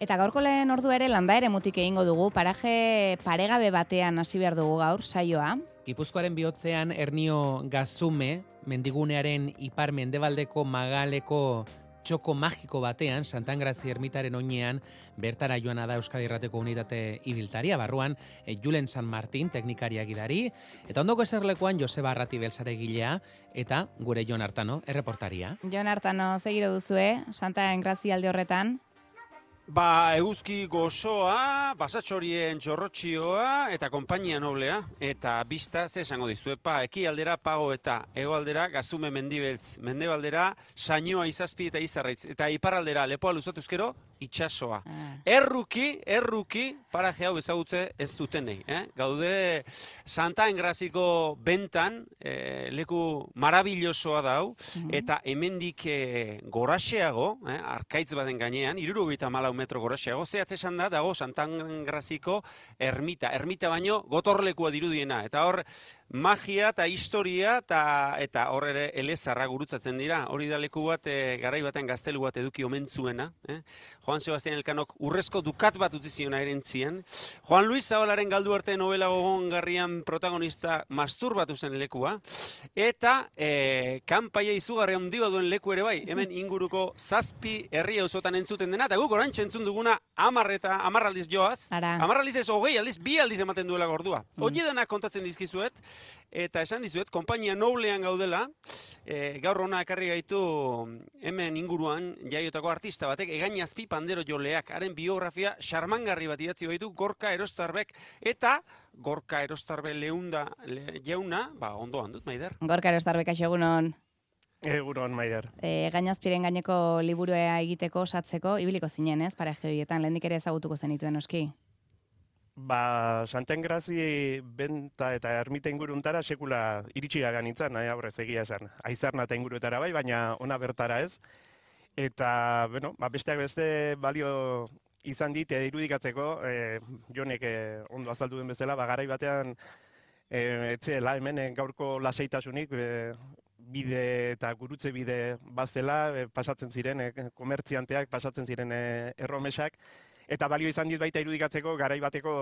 Eta gaurko lehen ordu ere landa ere mutik egingo dugu, paraje paregabe batean hasi behar dugu gaur, saioa. Gipuzkoaren bihotzean Ernio Gazume, mendigunearen ipar mendebaldeko magaleko txoko magiko batean, Santangrazi ermitaren oinean, bertara joan da Euskadi Errateko Unitate Ibiltaria, barruan e, Julen San Martin, teknikaria gidari, eta ondoko eserlekoan Joseba Arrati Belzare gilea, eta gure Jon Artano, erreportaria. Jon Artano, segiro duzue, Santangrazi alde horretan, Ba, eguzki gozoa, basatxorien txorrotxioa eta konpainia noblea. Eta bista, ze esango dizue, pa, eki aldera pago eta ego aldera gazume mendibeltz. Mende aldera sainoa izazpi eta izarraitz. Eta iparaldera lepoa luzatuzkero, itxasoa. Ah. Erruki, erruki, paraje hau ezagutze ez dutenei. Eh? Gaude Santa Engraziko bentan, eh, leku marabillosoa dau, mm eta hemendik eh, goraxeago, eh, arkaitz baden gainean, iruru malau metro goraxeago, zehatz esan da, dago Santa Engraziko ermita. Ermita baino gotorlekua dirudiena. Eta hor, magia eta historia eta eta hor ere elezarra gurutzatzen dira. Hori da leku bat e, garai baten gaztelu bat eduki omentzuena. Eh? Juan Sebastián Elkanok urrezko dukat bat utzi zion aerentzien. Juan Luis Zabalaren galdu arte novela gogongarrian protagonista masturbatu zen lekua. Eta e, kanpaia izugarri handi duen leku ere bai. Hemen inguruko zazpi herri auzotan entzuten dena. Eta guk orain entzun duguna amarreta, amarraldiz joaz. Amarraldiz ez hogei aldiz, bi aldiz ematen duela gordua. Mm. Oie kontatzen dizkizuet. Eta esan dizuet, konpainia noblean gaudela, e, gaur hona ekarri gaitu hemen inguruan jaiotako artista batek, egain azpi pandero joleak, haren biografia xarmangarri bat idatzi baitu, Gorka Erostarbek, eta Gorka Erostarbe leunda le, jauna, ba, ondo handut, Maider. Gorka Erostarbek, aixegunon. Egunon, Maider. E, gainazpiren gaineko liburua egiteko, satzeko, ibiliko zinen, ez, pare gehoietan, lehendik ere ezagutuko zenituen, oski? Ba, Santengrazi benta eta ermita inguruntara sekula iritsi gaga nintzen, nahi aurrez egia esan. Aizarna eta inguruetara bai, baina ona bertara ez. Eta, bueno, ba, besteak beste balio izan dit, irudikatzeko, e, jonek e, ondo azaldu den bezala, ba, garai batean, e, etzeela, hemen gaurko laseitasunik, e, bide eta gurutze bide bazela, e, pasatzen ziren, e, komertzianteak, pasatzen ziren e, erromesak, Eta balio izan dit baita irudikatzeko garai bateko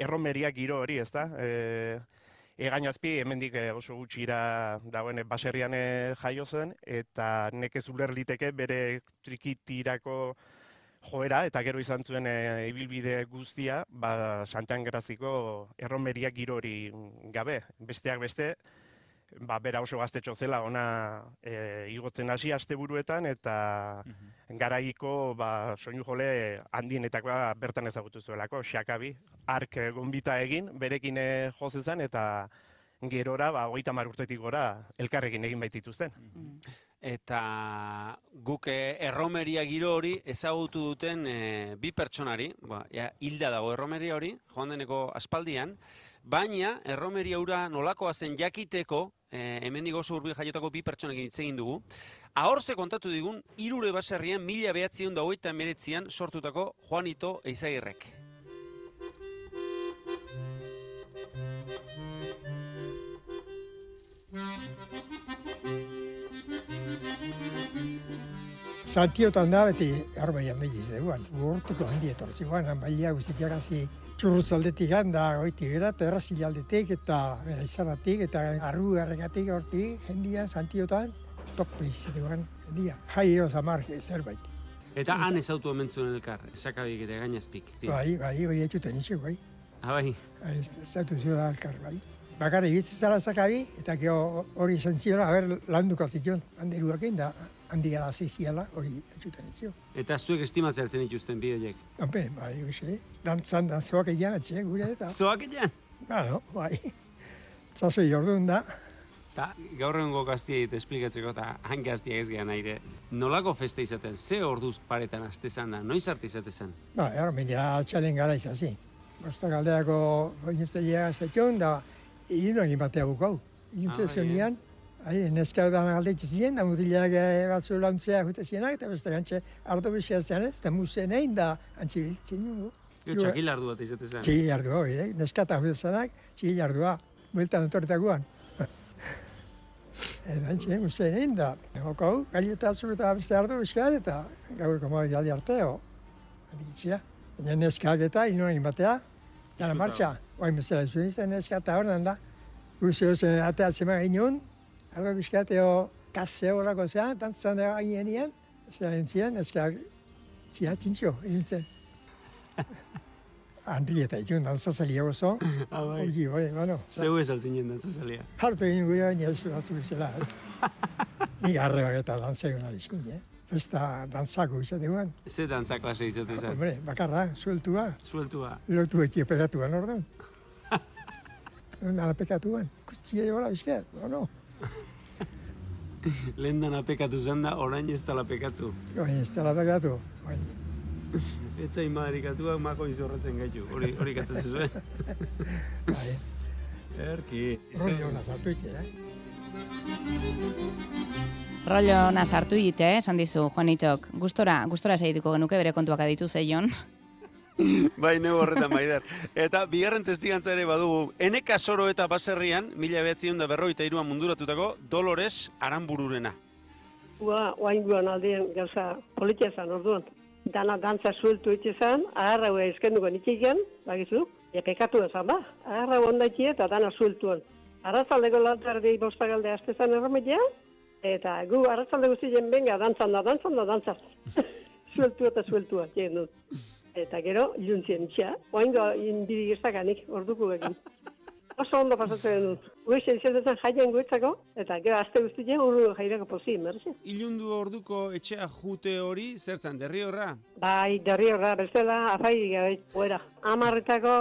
erromeria giro hori, ezta? E, Egain azpi, hemendik e, oso gutxira dagoen baserrian e, jaio zen, eta nekez uler liteke bere trikitirako joera, eta gero izan zuen e, ibilbide guztia, ba, Santan Graziko erromeria giro hori gabe. Besteak beste, ba, bera oso gaztetxo zela ona e, igotzen hasi asteburuetan eta mm garaiko ba, soinu jole handienetakoa bertan ezagutu zuelako, xakabi, ark gonbita egin, berekin e, jozezan eta gerora, ba, hogeita urtetik gora, elkarrekin egin baitituzten. Mm Eta guk e, erromeria giro hori ezagutu duten e, bi pertsonari, ba, ja, hilda dago erromeria hori, joan deneko aspaldian, baina erromeria ura nolakoa zen jakiteko, eh, hemen digo urbil jaiotako bi pertsonekin hitz egin dugu. Ahorze kontatu digun, irure baserrian mila behatzion da hogeita meretzian sortutako Juanito Eizagirrek. Zantiotan da beti arbaian behiz, eguan, urtuko handi etortzi guan, baila guztiak hasi txurruz aldetik da, oiti gara, eta errazil aldetik, eta izanatik, eta arru garregatik horti, jendia, Santiotan, tope izate guan, jendia, jai eroz zerbait. Eta han ez autu hemen zuen elkar, esakabik eta gainazpik. Bai, bai, hori etxuten itxu, bai. Ah, bai. Ez autu zuen elkar, bai. Bakarri bitzen zara zakabi, eta hori izan zion, haber, landu zion, handeruak da, handi gara ziziala, hori etxuten izio. Eta zuek estimatzen hartzen dituzten bideoiek? Hampe, bai, hoxe. Dantzan, da, zoak egian, atxe, gure eta. Zoak egian? Ba, no, bai. Zazu jordun da. Ta, gaur egun gaztiei esplikatzeko eta han gaztiak ez gehan aire. Nolako feste izaten, ze orduz paretan aztezan da, noiz arte izaten Ba, ero, mila atxalen gara izazi. Bosta galdeako oinuztelia ez da, egin egin batea bukau. Egin ah, Hai, neska da galdetzen ziren, da mutilak batzu lantzea jute zienak, eta beste gantxe ardo bizia zen ez, eta musen egin da antxe biltzen jo. Txakil ardu bat izate zen. Txakil ardu hori, eh? neska eta jute zenak, txakil ardua, bueltan guan. Eta antxe, musen egin da. Ego, gaileta zu eta beste ardu bizia eta gaur komo gali arteo. Aditzia. Baina neskak eta inoen batea, gana martxa. Oain bezala zuen izan neska eta hor da. Guzi ozen ateatzen ma ginen, argo bizkateo kase horako zean, tantzan da gainen nien, ez da entzien, neskak txia txintxo, egin zen. Andri eta ikun dantzazalia oso, Ah, bai. hori, bai, bueno. Zeu ez altzinen dantzazalia. Hartu egin gure baina ez batzu bezala. eh. Nik arrebak eta dantzegun alizkin, eh? Festa dantzako izateguan. Ze dantza klase izate zen. Hombre, bakarra, sueltua, Sueltua. lotu eki pegatuan orduan. Nala pekatuan, kutzia jola bizkat, o no? Lehen dana pekatu zen da, orain ez dala pekatu. Oin, ez dela pekatu. Oin, Etzain madarikatuak mako izorratzen gaitu. Hori, hori katatzen zuen. bai, Erki. rollo hona zartu eki, eh? Rollo ona sartu egite, eh, esan dizu, Juanitok. Gustora, gustora segituko genuke bere kontuak aditu zeion. Bai, neu horretan maider. Eta bigarren testigantza ere badugu, eneka soro eta baserrian, mila behatzion da berroita iruan munduratutako, Dolores Aranbururena. Ua, oain guan aldien gauza politia zan orduan. Dana dantza sueltu itxe zan, agarra hua eskenduko nitxiken, bagizu, e pekatu ezan ba. Onda itxe eta dana sueltuan. Arrazaldeko lantardi bostagalde aste zan eta gu arrazalde guztien benga dantzan da, dantzan da, dantzan. sueltu eta sueltua, dut. Eta gero, iluntzien itxea. Oain goa indiri giztakanik, orduko egin. Oso ondo pasatzen dut. Guexe izatezen jaien guetzako, eta gero aste guztien urru jairako pozi, merzi. Ilundu orduko etxea jute hori, zertzan, derri horra? Bai, derri horra, bestela, afai gabe, oera. Amarretako,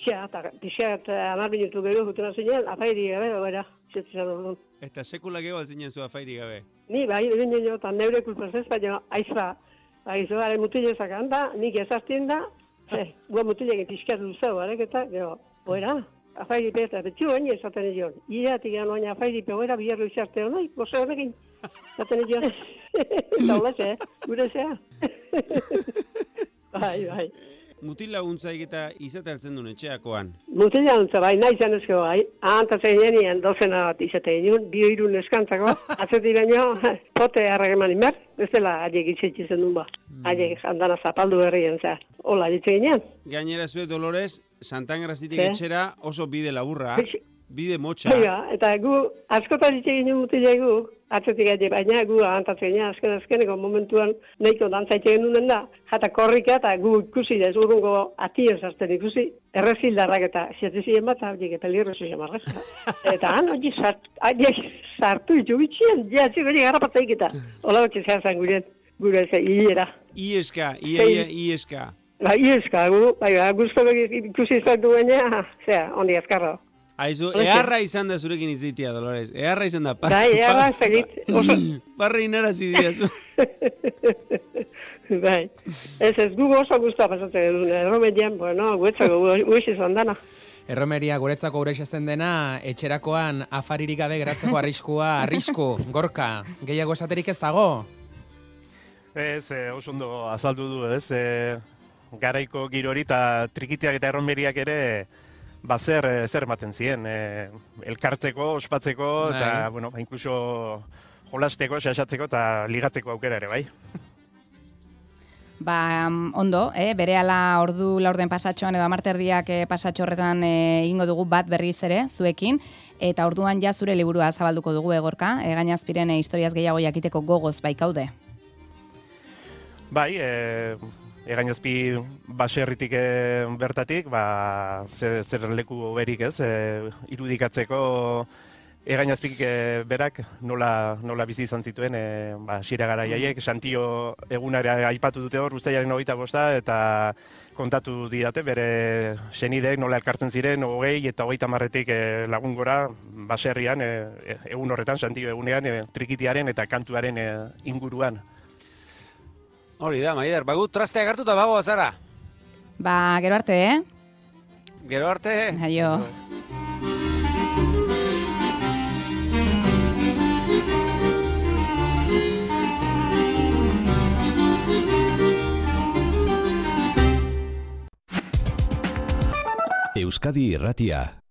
txea, eta pixat, amar minutu gero jutena zinen, afai gabe, oera. Eta sekula geho altzinen zua fairi gabe. Ni, bai, egin nio, eta neure kulpaz ez, baina, aiza, bai, zoaren mutile zakan da, nik ezartien da, eh, gua mutile egin pixkat luzau, arek, eta, gero, oera, afairi pe, eta betxu hain esaten edion. Iratik gano baina afairi pe, oera, biharro izarte honai, goze honekin, esaten edion. Eta hola ze, gure zea. bai, bai. Mutil laguntzaik eta izate hartzen duen etxeakoan. Ontza, bai, nahi izan ezko, bai. Ahantatzen genien, dozena bat izate genuen, bi irun eskantzako, atzeti baino, pote harrak eman inber, ez dela haiek itxetxizen duen ba. Haiek andana zapaldu berrien, za. Hola, ditze ginean. Gainera zue Dolores, Santangrazitik etxera oso bide laburra, Eix- bide motxa. Oiga, eta gu, askotan ditze ginen mutila gu, atzetik gaite, baina gu ahantatzen ginen, azken azkeneko momentuan nahiko dantza itxe genuen da, jata korrika eta gu ikusi da, ez urrungo atien sartzen ikusi, errezildarrak eta zietizien bat, hauek pelirro zuen marrez. Eta han, hori sart, sartu itxu bitxien, jatzi gori garrapatzaik eta, hola hori zehar zan gure, gure ze hilera. Ieska, ia, ieska. Ba, ieska, gu, bai, ba, guztu ikusi izan duenean, zera, ondi azkarra. Aizu, eharra izan da zurekin itzitia, Dolores. Eharra izan da. Bai, eharra segit, oso- Parri inarazi diazu. bai, ez ez, gu oso guztua pasatzen duen, erromedian, bueno, guetzako, guiz izan dana. Erromeria guretzako ureixatzen dena, etxerakoan afaririk gabe geratzeko arriskua, arrisku, gorka, gehiago esaterik ez dago? Ez, e, oso ondo azaldu du, ez? E, garaiko girori eta trikitiak eta erronberiak ere ba zer, eh, zer ematen ziren. E, elkartzeko, ospatzeko, eta, Bai. bueno, ba, inkluso jolasteko, xaxatzeko eta ligatzeko aukera ere, bai. Ba, mm, ondo, eh? bere ala ordu laurden pasatxoan edo amarterdiak eh, pasatxo horretan eh, egingo dugu bat berriz ere, zuekin, eta orduan ja zure liburua zabalduko dugu egorka, e, gainazpiren eh, historiaz gehiago jakiteko gogoz baikaude. Bai, e, egainazpi baserritik e, bertatik, ba, zer, zer leku berik ez, e, irudikatzeko egainazpik e, berak nola, nola bizi izan zituen, e, ba, xira garaiaiek, Santio egunare aipatu dute hor, ustaiaren hogeita bosta, eta kontatu didate bere senideek nola elkartzen ziren, hogei eta hogeita marretik e, lagun gora, baserrian, e, egun horretan, Santio egunean, e, trikitiaren eta kantuaren e, inguruan. Hori da, Maider, bagut trasteak hartu eta bagoa zara. Ba, gero arte, eh? Gero arte, Aio. Euskadi Irratia.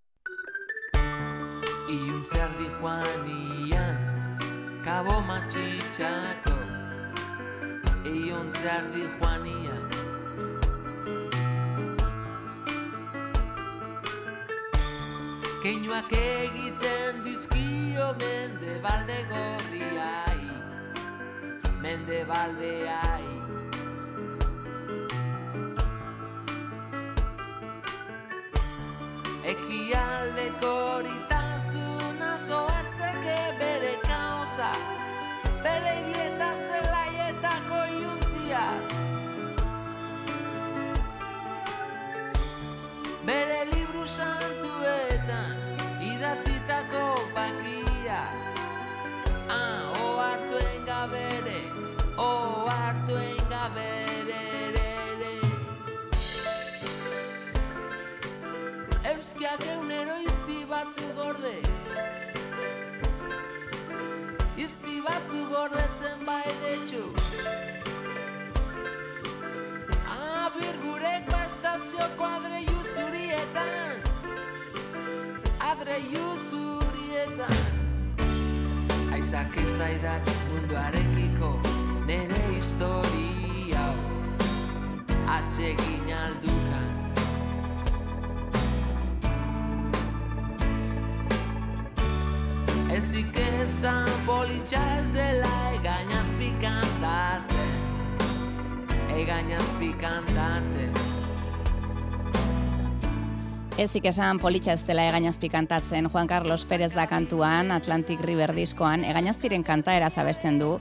zardi juania. Keinoak egiten dizkio mende balde gorriai. Mende baldeai Eki aldeko horitazuna zoartzeke bere kauzaz Ezik esan politxa ez dela egainazpi kantatzen Juan Carlos Pérez da kantuan, Atlantic River diskoan, egainazpiren kanta erazabesten du.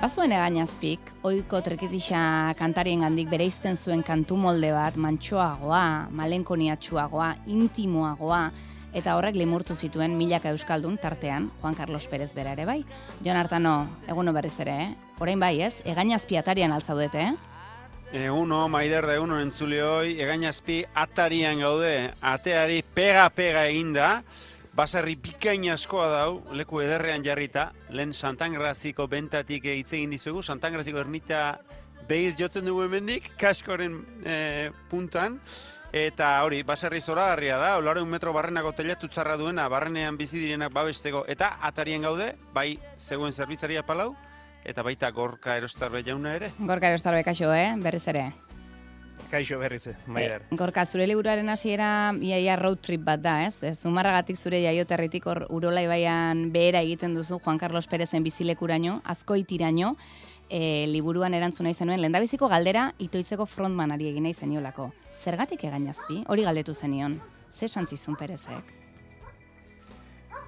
Bazuen egainazpik, oiko trekitixa kantarien gandik bere izten zuen kantu molde bat, mantxoagoa, malenkoniatxuagoa, intimoagoa, eta horrek limurtu zituen milaka euskaldun tartean Juan Carlos Pérez bera ere bai. Jon Artano, eguno berriz ere, eh? Orain bai ez, egainazpi atarian altzaudete, eh? Eguno, maider da eguno entzule hoi, egainazpi atarian gaude, ateari pega-pega eginda, baserri bikain askoa dau, leku ederrean jarrita, lehen Santangraziko bentatik hitz egin dizugu, Santangraziko ermita behiz jotzen dugu hemendik, kaskoren eh, puntan, eta hori, baserri zoragarria da, olareun metro barrenako telatu txarra duena, barrenean bizi direnak babesteko, eta atarian gaude, bai zegoen zerbitzaria palau, eta baita gorka erostarbe jauna ere. Gorka erostarbe kaixo, eh? Berriz ere. Kaixo berriz, maider. Eh, gorka, zure liburuaren hasiera iaia road trip bat da, ez? Ez, Zumarragatik zure jaioterritik hor Urola ibaian behera egiten duzu Juan Carlos Perezen bizilekuraino, azkoitiraino, e, liburuan erantzuna izan nuen, lendabiziko galdera itoitzeko frontmanari egin nahi zeniolako. Zergatik egainazpi? Hori galdetu zenion. Ze santzizun Perezek?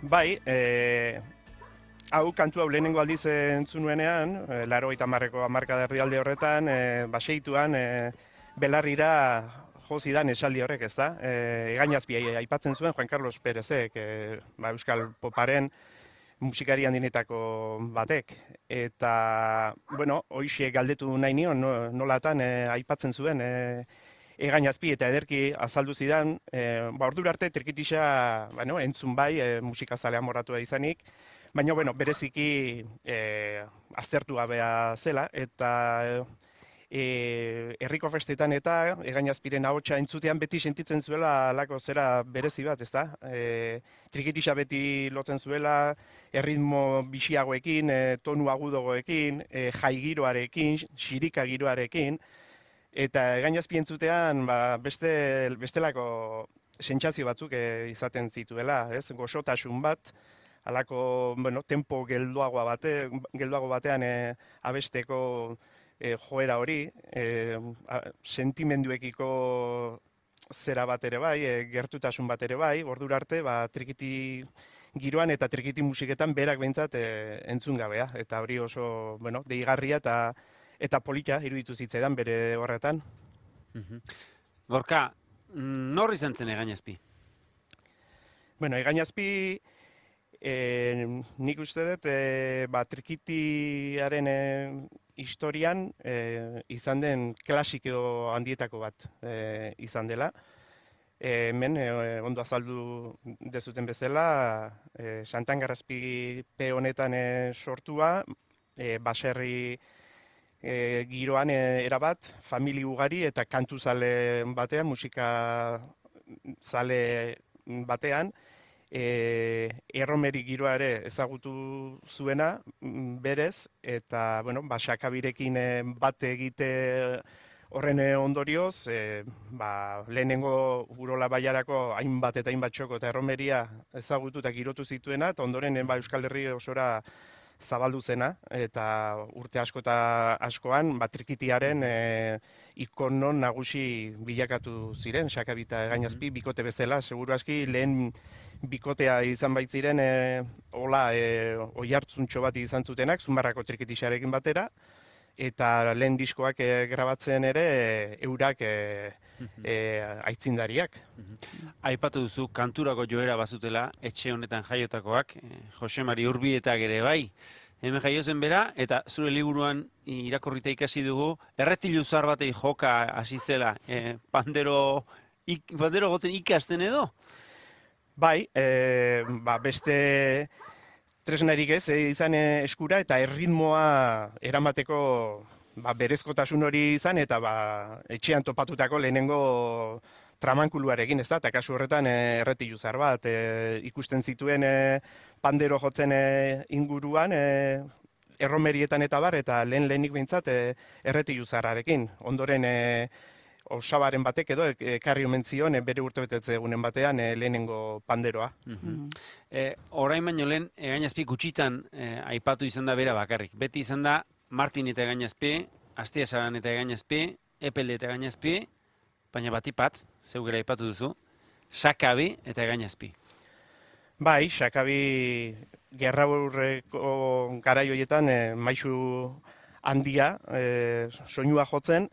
Bai, e, hau kantu hau lehenengo aldiz entzun nuenean, e, laro eta marreko amarka erdialde horretan, e, baseituan, e, belarrira jozidan esaldi horrek, ez da? E, egainazpi aipatzen zuen Juan Carlos Perezek, e, ba, Euskal Poparen musikari handinetako batek. Eta, bueno, hoxe galdetu nahi nion, no, nolatan e, aipatzen zuen, e, egainazpi eta ederki azaldu zidan, e, ba, ordura arte trikitisa, bueno, entzun bai, e, musikazalea moratu izanik, baina, bueno, bereziki e, aztertu gabea zela, eta e, herriko festetan eta egainazpiren ahotsa entzutean beti sentitzen zuela alako zera berezi bat, ezta? E, trikitisa beti lotzen zuela, erritmo bisiagoekin, e, tonu agudogoekin, e, jaigiroarekin, xirika giroarekin, eta egainazpi entzutean ba, beste, bestelako sentsazio batzuk e, izaten zituela, ez? Goxotasun bat, halako, bueno, tempo gelduagoa bate, gelduago batean e, abesteko e, joera hori, e, a, sentimenduekiko zera bat ere bai, e, gertutasun bat ere bai, ordura arte, ba, trikiti giroan eta trikiti musiketan berak behintzat e, entzun gabea. Eta hori oso, bueno, deigarria eta eta polita iruditu zitzaidan bere horretan. Gorka, nor izan zen egainazpi? Bueno, egainazpi e, nik uste dut e, ba, trikitiaren e, historian e, izan den klasiko handietako bat e, izan dela. E, hemen, e, ondo azaldu dezuten bezala, e, Santangarazpi pe honetan e, sortua, e, baserri e, giroan e, erabat, famili ugari eta kantu zale batean, musika zale batean, e, erromeri giroa ere ezagutu zuena mm, berez, eta, bueno, basakabirekin bat egite Horren eh, ondorioz, e, ba, lehenengo urola baiarako hainbat eta hainbat txoko eta erromeria ezagutu eta girotu zituena, eta ondoren ba, Euskal Herri osora zabaldu zena, eta urte asko eta askoan, ba, trikitiaren e, ikono nagusi bilakatu ziren, sakabita gainazpi, bikote bezala, seguru aski, lehen bikotea izan baitziren, e, hola, e, oi hartzuntxo bat izan zutenak, zumarrako trikitixarekin batera, eta lehen diskoak e, grabatzen ere e, eurak e, e, aitzindariak. Aipatu duzu kanturako joera bazutela etxe honetan jaiotakoak, Jose Mari Urbietak ere bai. Hemen jaiozen bera, eta zure liburuan irakorrita ikasi dugu, erretilu zar batei joka hasi zela, e, pandero, ik, pandero gotzen ikasten edo? Bai, e, ba, beste tresnarik ez eh, izan eh, eskura eta erritmoa eramateko ba, berezkotasun hori izan eta ba, etxean topatutako lehenengo tramankuluarekin, ez da, eta kasu horretan eh, erretilu zar bat, ikusten zituen pandero jotzen inguruan, erromerietan eta bar, eta lehen lehenik behintzat e, erretilu zarrarekin. Ondoren, osabaren batek edo ekarri omen zion bere urtebetetze egunen batean e, lehenengo panderoa. Mm orain baino lehen egainazpi gutxitan e, aipatu izan da bera bakarrik. Beti izan da Martin eta egainazpi, Astia Saran eta egainazpi, Epelde eta egainazpi, baina batipat, zeugera aipatu duzu, Sakabi eta egainazpi. Bai, Sakabi gerra burreko garaioietan e, maisu handia, e, soinua jotzen,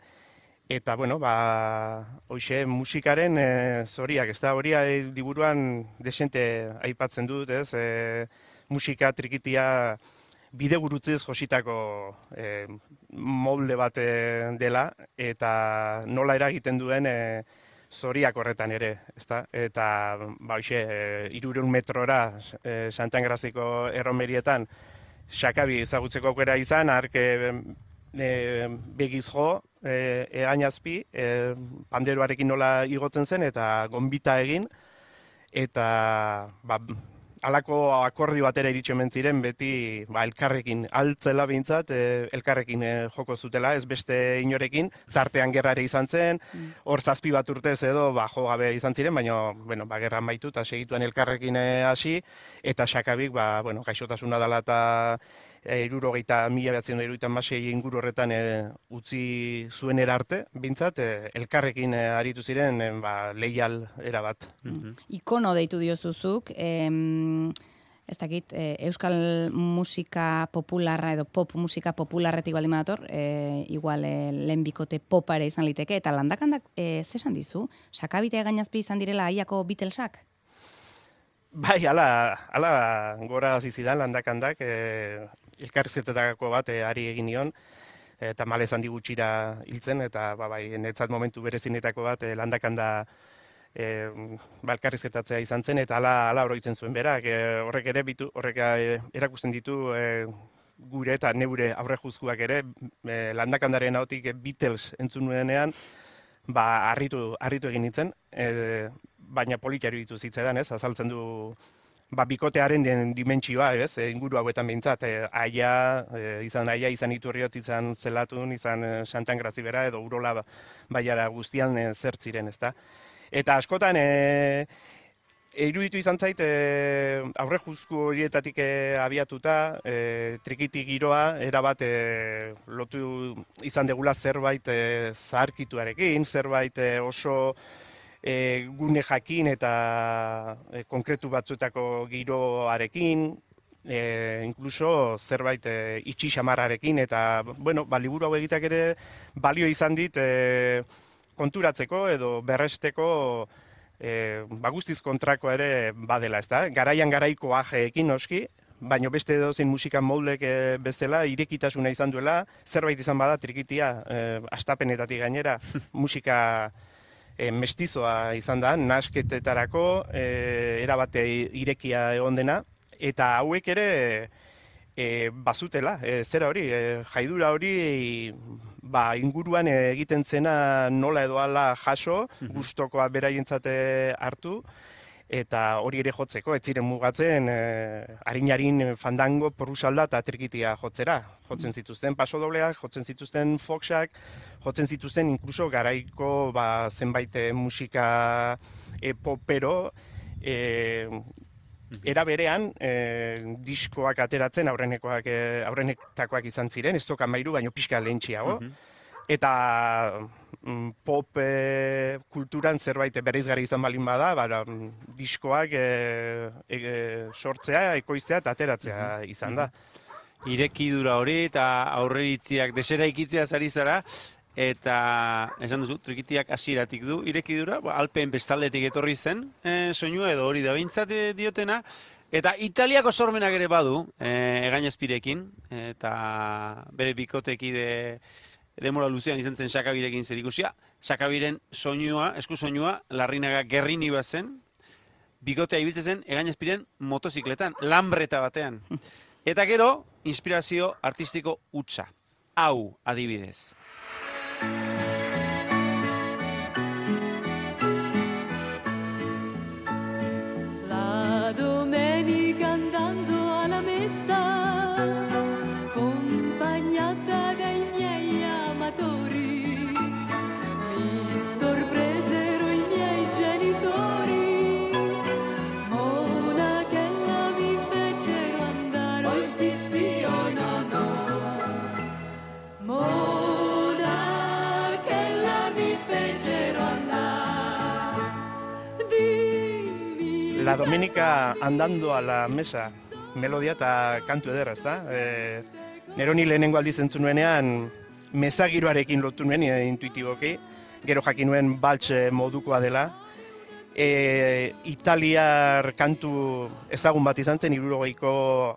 Eta, bueno, ba, hoxe, musikaren e, zoriak, ez da, hori liburuan desente aipatzen dut, ez, e, musika trikitia bide gurutziz jositako e, molde bat dela, eta nola eragiten duen e, zoriak horretan ere, ez da, eta, ba, hoxe, e, metrora e, Santangraziko erromerietan, Xakabi ezagutzeko aukera izan, arke e, begiz jo, e, egainazpi, e, panderoarekin nola igotzen zen, eta gonbita egin, eta ba, alako akordio batera iritsi ziren beti ba, elkarrekin altzela behintzat, e, elkarrekin e, joko zutela, ez beste inorekin, tartean gerrare izan zen, mm. hor zazpi bat urtez edo ba, jo gabe izan ziren, baina bueno, ba, gerran baitu eta segituen elkarrekin e, hasi, eta sakabik, ba, bueno, gaixotasuna dela eta e, irurogeita mila behatzen da iruditan inguru horretan e, utzi zuen erarte, bintzat, e, elkarrekin e, aritu ziren e, ba, leial erabat. Mm Ikono deitu diozuzuk, em, ez dakit, e, euskal musika popularra edo pop musika popularretik baldin badator, e, igual e, lehen bikote popare izan liteke, eta landakandak e, zesan dizu? Sakabite gainazpi izan direla aiako Beatlesak? Bai, ala, ala gora zizidan landakandak, e, elkarrizetetako bat e, ari egin nion, eta male handi gutxira hiltzen, eta ba, bai, netzat momentu berezinetako bat e, landakanda e, ba, elkarrizetatzea izan zen, eta ala, ala oroitzen zuen berak, e, horrek ere bitu, horrek e, erakusten ditu e, gure eta neure aurre juzkuak ere, e, landakandaren hautik e, Beatles entzun nuenean, ba, harritu, harritu egin nintzen, e, baina politiari ditu zitzaidan, ez, azaltzen du ba, bikotearen den dimentsioa, ez, e, inguru hauetan behintzat, e, aia, e, izan aia, izan iturriot, izan zelatun, izan e, santan grazibera, edo urola ba, baiara guztian e, zertziren, ez da. Eta askotan, e, iruditu izan zait, e, aurre juzku horietatik e, abiatuta, e, trikiti giroa, erabat e, lotu izan degula zerbait e, zaharkituarekin, zerbait e, oso e, gune jakin eta e, konkretu batzuetako giroarekin, e, inkluso zerbait e, itxi xamarrarekin, eta, bueno, ba, liburu hau egiteak ere balio izan dit e, konturatzeko edo berresteko e, ba, guztiz kontrako ere badela, ez da? Garaian garaiko ajeekin noski, baino beste edo zein musika moldek e, bezala, irekitasuna izan duela, zerbait izan bada trikitia, e, astapenetatik gainera, musika e, mestizoa izan da, nasketetarako e, erabate irekia egon dena, eta hauek ere e, bazutela, e, zera hori, e, jaidura hori ba, inguruan egiten zena nola edo ala jaso, -hmm. guztokoa beraientzate hartu, eta hori ere jotzeko, ez ziren mugatzen e, harin fandango, porusalda eta trikitia jotzera. Jotzen zituzten pasodobleak, jotzen zituzten foxak, jotzen zituzten inkluso garaiko ba, zenbait eh, musika e, popero, e, era berean e, diskoak ateratzen aurrenekoak e, aurrenetakoak izan ziren, ez toka mairu, baino pixka lehentxiago. Eta mm, pop e, kulturan zerbait bereizgarri izan balin bada, bara, mm, diskoak e, e, sortzea, ekoiztea eta ateratzea izan da. Irekidura hori eta aurreritziak desera ikitzea zari zara, eta esan duzu, trikitiak hasieratik du, irekidura, ba, alpen bestaldetik etorri zen, e, soinua edo hori da. Behintzat eh, diotena, eta Italiako sormenak ere badu, e, egainazpirekin, eta bere bikotekide demora luzean izan zen sakabirekin zer ikusia. Sakabiren soinua, esku soinua, larrinaga gerrini bazen, bikotea ibiltzen zen egainazpiren motozikletan, lambreta batean. Eta gero, inspirazio artistiko utza. Hau, adibidez. Domenica andando a la mesa, melodia eta kantu ederra, ezta? E, nero ni lehenengo aldiz entzun nuenean, mezagiroarekin lotu nuen e, intuitiboki, gero jakin nuen baltxe modukoa dela. E, Italiar kantu ezagun bat izan zen, irurogeiko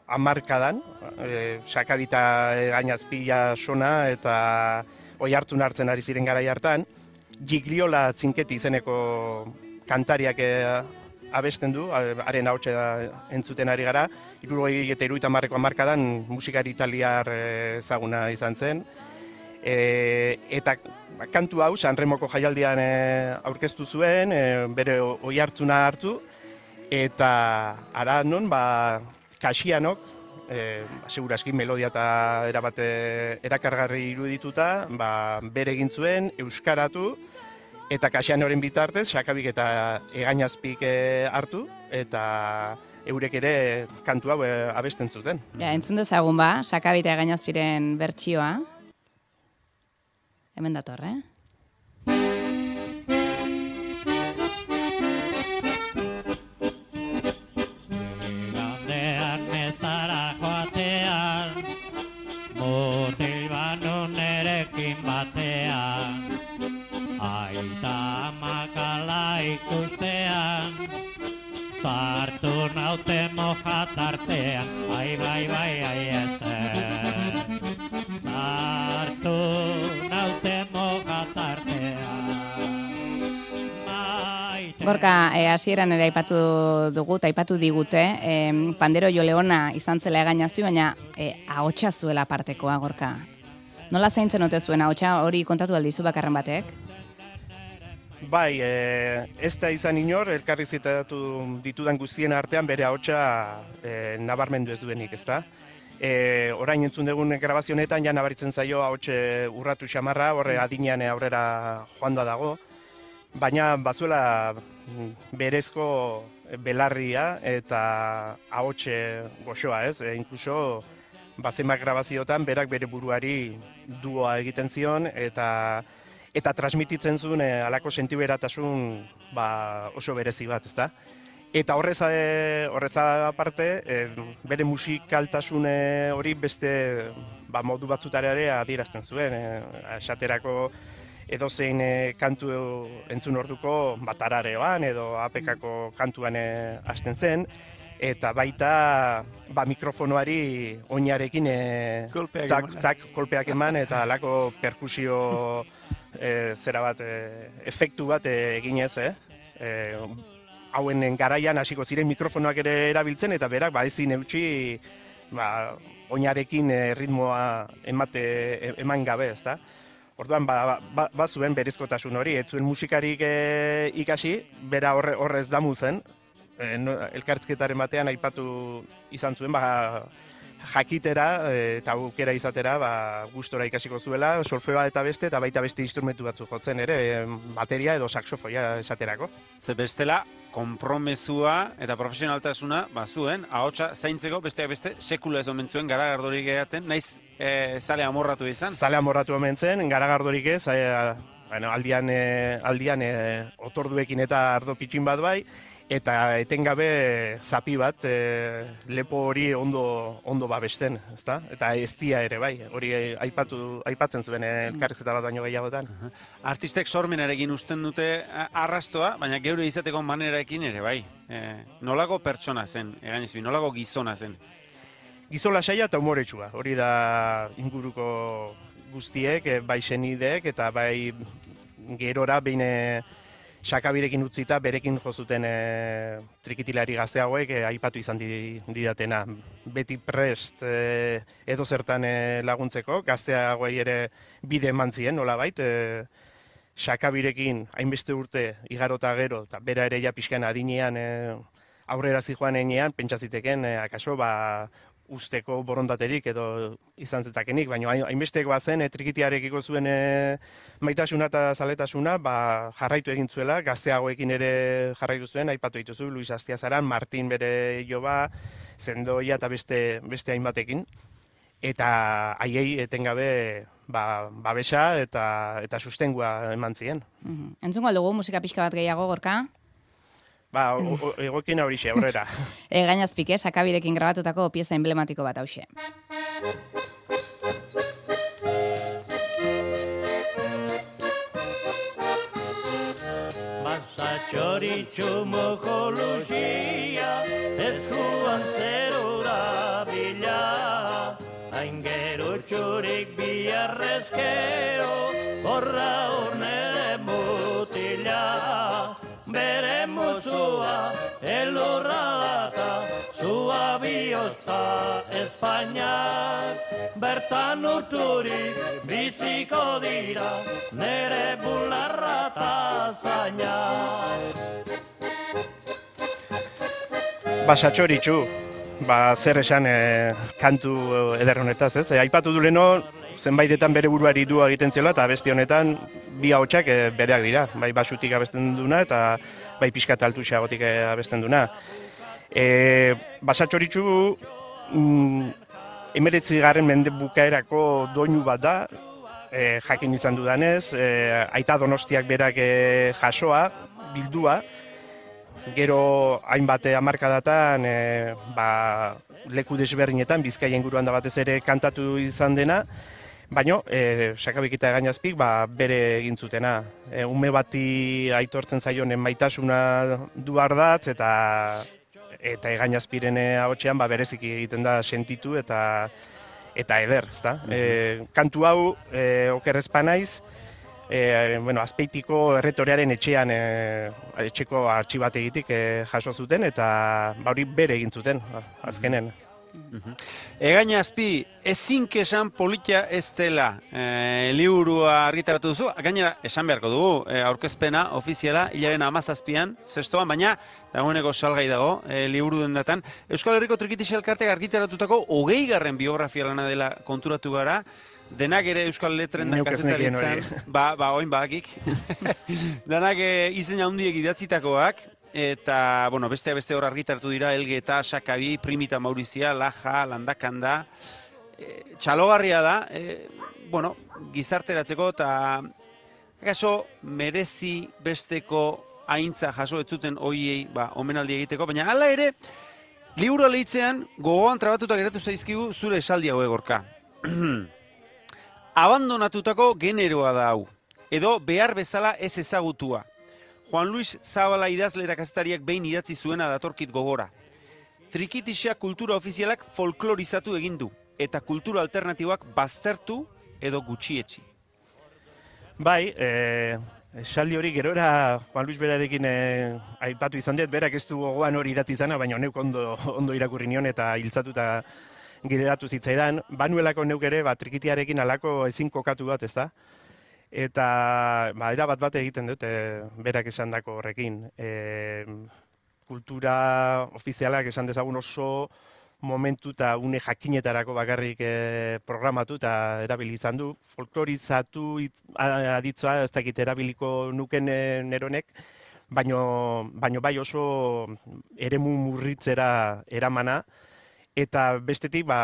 amarkadan, e, sakabita e, gainazpila sona eta oi hartzun hartzen ari ziren garai hartan, Gigliola Zinketi izeneko kantariak e, abesten du, haren ahotsa entzuten ari gara, irurogei eta iruita marreko amarkadan musikari italiar e, ezaguna izan zen. E, eta kantu hau Sanremoko jaialdian e, aurkeztu zuen, e, bere oi hartzuna hartu, eta ara non, ba, kasianok, e, seguraski melodia eta erabate erakargarri irudituta, ba, bere egin zuen, euskaratu, eta kasianoren bitartez, sakabik eta egainazpik e, hartu, eta eurek ere kantu hau e, abesten zuten. Ja, entzun dezagun ba, sakabita gainazpiren bertsioa. Hemen dator, eh? Ikustean, sartu naute mojatartean, ai bai bai ai ezer. Sartu naute mojatartean, maite. Gorka, eh, hasieran ere aipatu dugu, eta aipatu digute, eh, pandero joleona izan zela egainazpi, baina eh, ahotsa zuela partekoa, Gorka. Nola zaintzen ote zuen ahotsa hori kontatu aldizu bakarren batek? Bai, e, ez da izan inor, elkarri zitatu ditudan guztien artean bere ahotsa e, nabarmendu ez duenik, ezta? E, orain entzun dugun grabazionetan ja nabaritzen zaio ahotse urratu xamarra, horre adinean aurrera joan da dago, baina bazuela mm, berezko belarria eta ahotse goxoa, ez? E, inkluso bazemak grabaziotan berak bere buruari duoa egiten zion eta eta transmititzen zuen e, alako sentiberatasun ba, oso berezi bat, ezta? Eta horrez, e, horrez aparte, e, bere musikaltasun hori beste ba, modu batzutara ere adierazten zuen. E, esaterako edozein e, kantu entzun orduko batarareoan edo apekako kantuan e, hasten zen. Eta baita ba, mikrofonoari oinarekin e, Kolpeak tak, tak kolpeak eman eta alako perkusio e, zera bat, e, efektu bat e, eginez, eh? E, hauen garaian hasiko ziren mikrofonoak ere erabiltzen eta berak ba ezin eutxi ba, oinarekin e, ritmoa emate e- eman gabe, ezta? Orduan ba, ba, ba zuen berezkotasun hori, ez zuen musikarik e, ikasi, bera horre, horrez damu zen, e, no, elkarrizketaren batean aipatu izan zuen, ba, jakitera e, eta aukera izatera ba, gustora ikasiko zuela, solfeoa eta beste, eta baita beste instrumentu batzu jotzen ere, e, bateria edo saxofoia esaterako. Ze bestela, konpromezua eta profesionaltasuna, ba, zuen, ahotsa zaintzeko besteak beste, sekula ez omen zuen garagardorik egaten, naiz e, zale amorratu izan. Zale amorratu omen zen, garagardorik ez, e, bueno, aldian, e, aldian e, otorduekin eta ardo pitxin bat bai, eta etengabe zapi bat e, lepo hori ondo ondo babesten, ezta? Eta eztia ere bai, hori aipatu aipatzen zuen elkarrizketa bat baino gehiagotan. Artistek sormenarekin usten dute arrastoa, baina geure izateko manerarekin ere bai. E, nolako pertsona zen, egain nolako gizona zen. Gizola saia eta umoretsua, hori da inguruko guztiek, bai senideek eta bai gerora behin Sakabirekin utzita berekin jo zuten e, trikitilari gazteagoek e, aipatu izan di, didatena. Beti prest e, edo zertan e, laguntzeko, gazteagoei ere bide eman zien, nola e, Sakabirekin hainbeste urte igarota gero, eta bera ere ja pixkan adinean e, aurrera zijoan enean, pentsaziteken, e, akaso, ba, usteko borondaterik edo izan zetakenik, baina hainbesteko bazen e, trikitiarekiko zuen e, maitasuna eta zaletasuna ba, jarraitu egin zuela, gazteagoekin ere jarraitu zuen, aipatu dituzu, Luis Astiazaran, Martin bere joba, zendoia eta beste, beste hainbatekin. Eta haiei etengabe ba, babesa eta, eta sustengua eman zien. Mm -hmm. Entzungo dugu musika pixka bat gehiago, gorka? Ba, egokin hori xe, aurrera. e, gainazpik, eh, sakabirekin grabatutako pieza emblematiko bat hause. Txoritxu moko luxia, ez juan zerura bila, hain gero txurik elurra data zua biozta Espainiak bertan urturi biziko dira nere bularra eta zaina. Basatxoritxu, ba, zer esan eh, kantu ederronetaz, ez? E, aipatu du leno, zenbaitetan bere buruari du egiten zela eta beste honetan bi ahotsak e, bereak dira, bai basutik abesten duna eta bai pixka altu xagotik eh, abesten duna. E, basatxoritxu mm, emeretzi garren mende bukaerako doinu bat da, e, jakin izan dudanez, e, aita donostiak berak e, jasoa, bildua, gero hainbat hamarkadatan e, ba, leku desberdinetan bizkaien guruan da batez ere kantatu izan dena, Baina, e, sakabikita gainazpik, ba, bere egin zutena. E, ume bati aitortzen zaionen maitasuna du ardatz, eta eta egainazpiren ahotsean ba, bereziki egiten da sentitu eta eta eder, ezta? E, kantu hau, e, okerrezpa naiz, e, bueno, azpeitiko erretorearen etxean e, etxeko artxibat egitik e, jaso zuten, eta ba, hori bere egin zuten, azkenen. Egaina azpi, ezin kesan politia ez dela. E, liburua argitaratu duzu, gainera esan beharko dugu, e, aurkezpena ofiziala, hilaren amazazpian, zestoan, baina dagoeneko salgai dago, e, liburu den datan. Euskal Herriko Trikiti Xelkartek argitaratutako hogei garren biografia lana dela konturatu gara, Denak ere Euskal Letren da kazetaritzen, ba, ba, oin bakik. Denak e, izen handiek idatzitakoak, eta, bueno, beste beste hor argitartu dira, Elge eta Sakabi, Primita Maurizia, Laja, Landakanda, e, txalogarria da, e, bueno, gizarteratzeko, eta kaso merezi besteko aintza jaso ez zuten hoiei, ba, omenaldi egiteko, baina hala ere, liburu leitzean, gogoan trabatuta geratu zaizkigu zure esaldi hau egorka. Abandonatutako generoa da hau, edo behar bezala ez ezagutua. Juan Luis Zabala idazle eta kazetariak behin idatzi zuena datorkit gogora. Trikitixea kultura ofizialak folklorizatu egin du eta kultura alternatibak baztertu edo gutxietxi. Bai, eh, esaldi hori gerora Juan Luis Berarekin eh, aipatu izan dut, berak ez du gogoan hori idatzi zana, baina neuk ondo, ondo irakurri nion eta hiltzatuta gireratu zitzaidan. Banuelako neuk ere, ba, trikitiarekin alako ezin kokatu bat, ez da? Eta ba, era bat bat egiten dute berak esan dako horrekin. E, kultura ofizialak esan dezagun oso momentu eta une jakinetarako bakarrik e, programatu eta erabili izan du. Folklorizatu aditzoa ez dakit erabiliko nuken e, neronek, baino, baino bai oso eremu murritzera eramana, eta bestetik ba,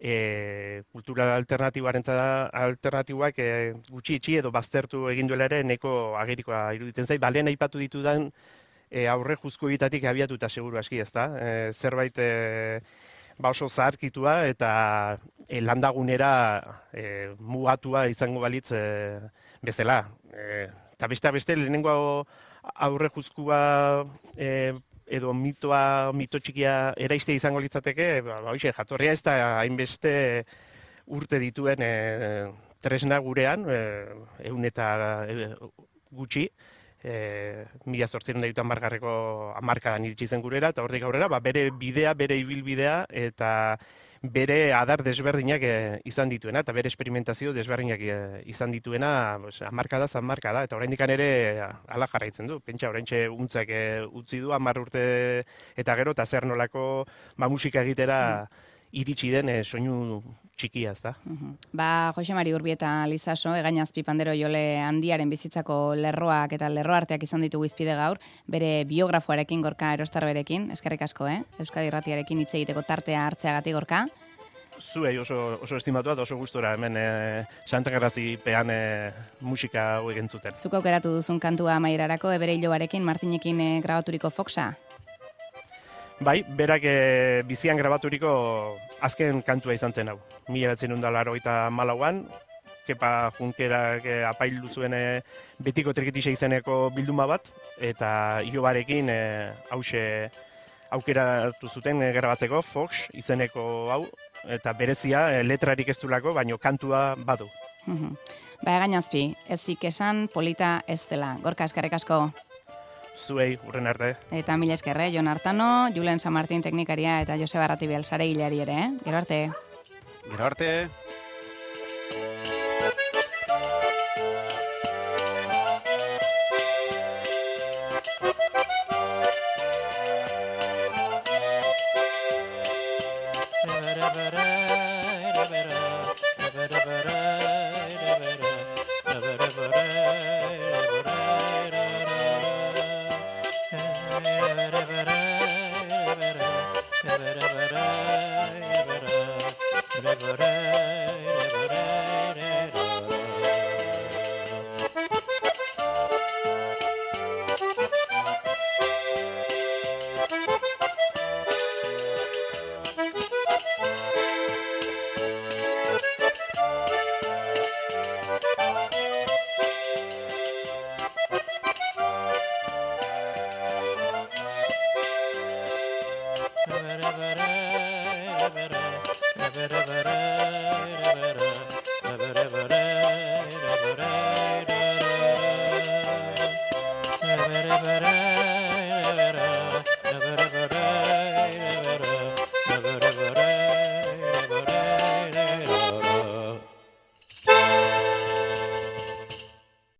e, kultura alternatiboaren alternatiboak e, gutxi itxi edo baztertu egin ere neko agerikoa iruditzen zait. Ba, lehen aipatu ditudan e, aurre juzkoitatik abiatuta seguru aski, ezta? E, zerbait e, ba oso zaharkitua eta e, landagunera e, mugatua izango balitz e, bezala. E, eta beste beste lehenengo aurre juzkua e, edo mitoa, mito txikia eraiste izango litzateke, ba, ba hoxe, jatorria ez da hainbeste urte dituen e, tresna gurean, e, eun eta e, gutxi, e, mila zortzen da margarreko amarkadan iritsi zen gurera, eta hortik aurrera, ba, bere bidea, bere ibilbidea, eta bere adar desberdinak e, izan dituena, eta bere esperimentazio desberdinak e, izan dituena, pues, amarkada zan markada, eta oraindik ere ala jarraitzen du. Pentsa, oraintxe untzak e, utzi du, amar urte eta gero, eta zer nolako ba, musika egitera iritsi den e, soinu txikia, ez da? Mhm. Ba, Jose Mari Urbieta Lizaso, egainazpi pandero jole handiaren bizitzako lerroak eta lerro arteak izan ditugu izpide gaur, bere biografoarekin gorka erostarberekin, eskerrik asko, eh? Euskadi Irratiarekin hitz egiteko tartea hartzeagatik gorka. Zuei oso, oso estimatu eta oso gustora hemen e, Santagarrazi pean e, musika hau egentzuten. Zuk aukeratu duzun kantua amaierarako, ebere hiloarekin, Martinekin eh, grabaturiko Foxa. Bai, berak e, bizian grabaturiko azken kantua izan zen hau. Mila betzen undalaro eta malauan, kepa junkerak e, apailu zuen e, betiko trikitisa izeneko bilduma bat, eta iobarekin e, hause aukeratu zuten e, grabatzeko, Fox izeneko hau, eta berezia e, letrarik ez dulako, baino kantua badu. Mhm. Ba, egainazpi, ezik esan polita ez dela. Gorka eskerrik asko. Zuei, urren arte. Eta mila eskerre, Jon Artano, Julen San Martin teknikaria eta Joseba Ratibial sare hilari ere, eh? Gero arte. Gero arte.